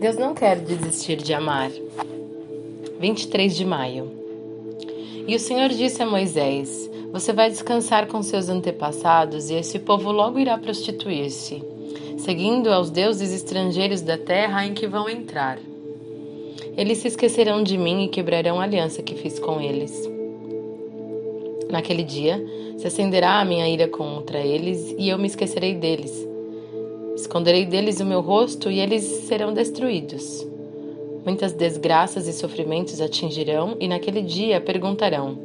Deus não quer desistir de amar. 23 de maio. E o Senhor disse a Moisés: Você vai descansar com seus antepassados, e esse povo logo irá prostituir-se, seguindo aos deuses estrangeiros da terra em que vão entrar. Eles se esquecerão de mim e quebrarão a aliança que fiz com eles. Naquele dia se acenderá a minha ira contra eles, e eu me esquecerei deles Esconderei deles o meu rosto e eles serão destruídos. Muitas desgraças e sofrimentos atingirão, e naquele dia perguntarão: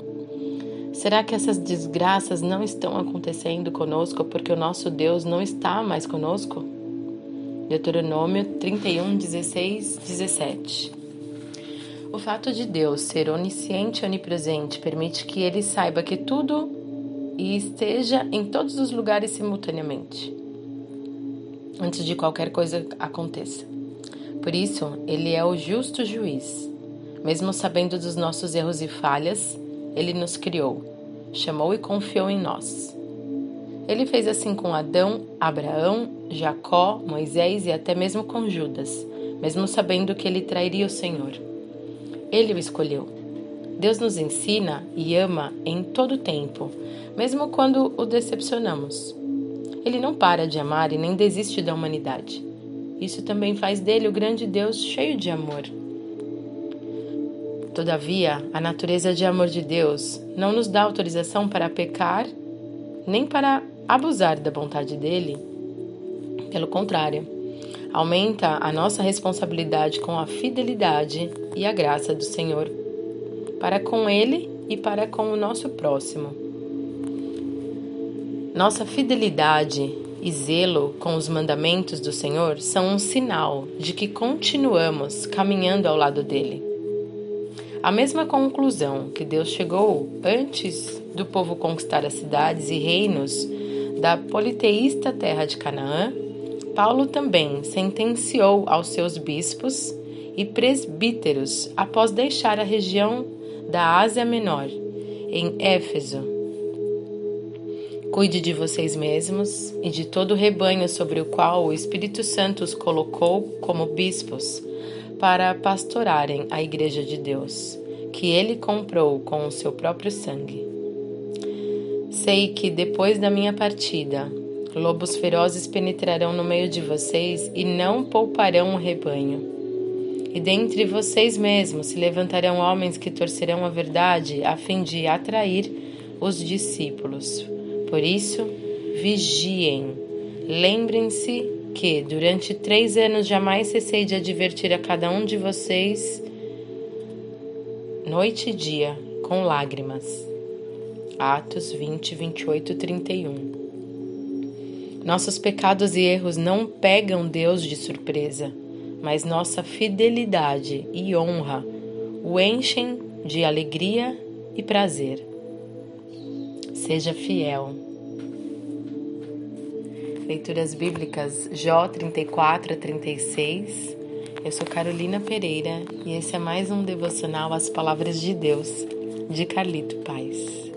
Será que essas desgraças não estão acontecendo conosco porque o nosso Deus não está mais conosco? Deuteronômio 31, 16, 17. O fato de Deus ser onisciente e onipresente permite que ele saiba que tudo e esteja em todos os lugares simultaneamente antes de qualquer coisa aconteça. Por isso, Ele é o justo juiz. Mesmo sabendo dos nossos erros e falhas, Ele nos criou, chamou e confiou em nós. Ele fez assim com Adão, Abraão, Jacó, Moisés e até mesmo com Judas, mesmo sabendo que ele trairia o Senhor. Ele o escolheu. Deus nos ensina e ama em todo tempo, mesmo quando o decepcionamos. Ele não para de amar e nem desiste da humanidade. Isso também faz dele o grande Deus cheio de amor. Todavia, a natureza de amor de Deus não nos dá autorização para pecar, nem para abusar da vontade dele. Pelo contrário, aumenta a nossa responsabilidade com a fidelidade e a graça do Senhor, para com ele e para com o nosso próximo. Nossa fidelidade e zelo com os mandamentos do Senhor são um sinal de que continuamos caminhando ao lado dele. A mesma conclusão que Deus chegou antes do povo conquistar as cidades e reinos da politeísta terra de Canaã, Paulo também sentenciou aos seus bispos e presbíteros após deixar a região da Ásia Menor, em Éfeso, Cuide de vocês mesmos e de todo o rebanho sobre o qual o Espírito Santo os colocou como bispos para pastorarem a Igreja de Deus, que ele comprou com o seu próprio sangue. Sei que depois da minha partida, lobos ferozes penetrarão no meio de vocês e não pouparão o rebanho. E dentre vocês mesmos se levantarão homens que torcerão a verdade a fim de atrair os discípulos. Por isso, vigiem. Lembrem-se que durante três anos jamais cessei de advertir a cada um de vocês, noite e dia, com lágrimas. Atos 20, 28, 31. Nossos pecados e erros não pegam Deus de surpresa, mas nossa fidelidade e honra o enchem de alegria e prazer. Seja fiel. Leituras Bíblicas Jó 34 a 36. Eu sou Carolina Pereira e esse é mais um devocional às palavras de Deus, de Carlito Paz.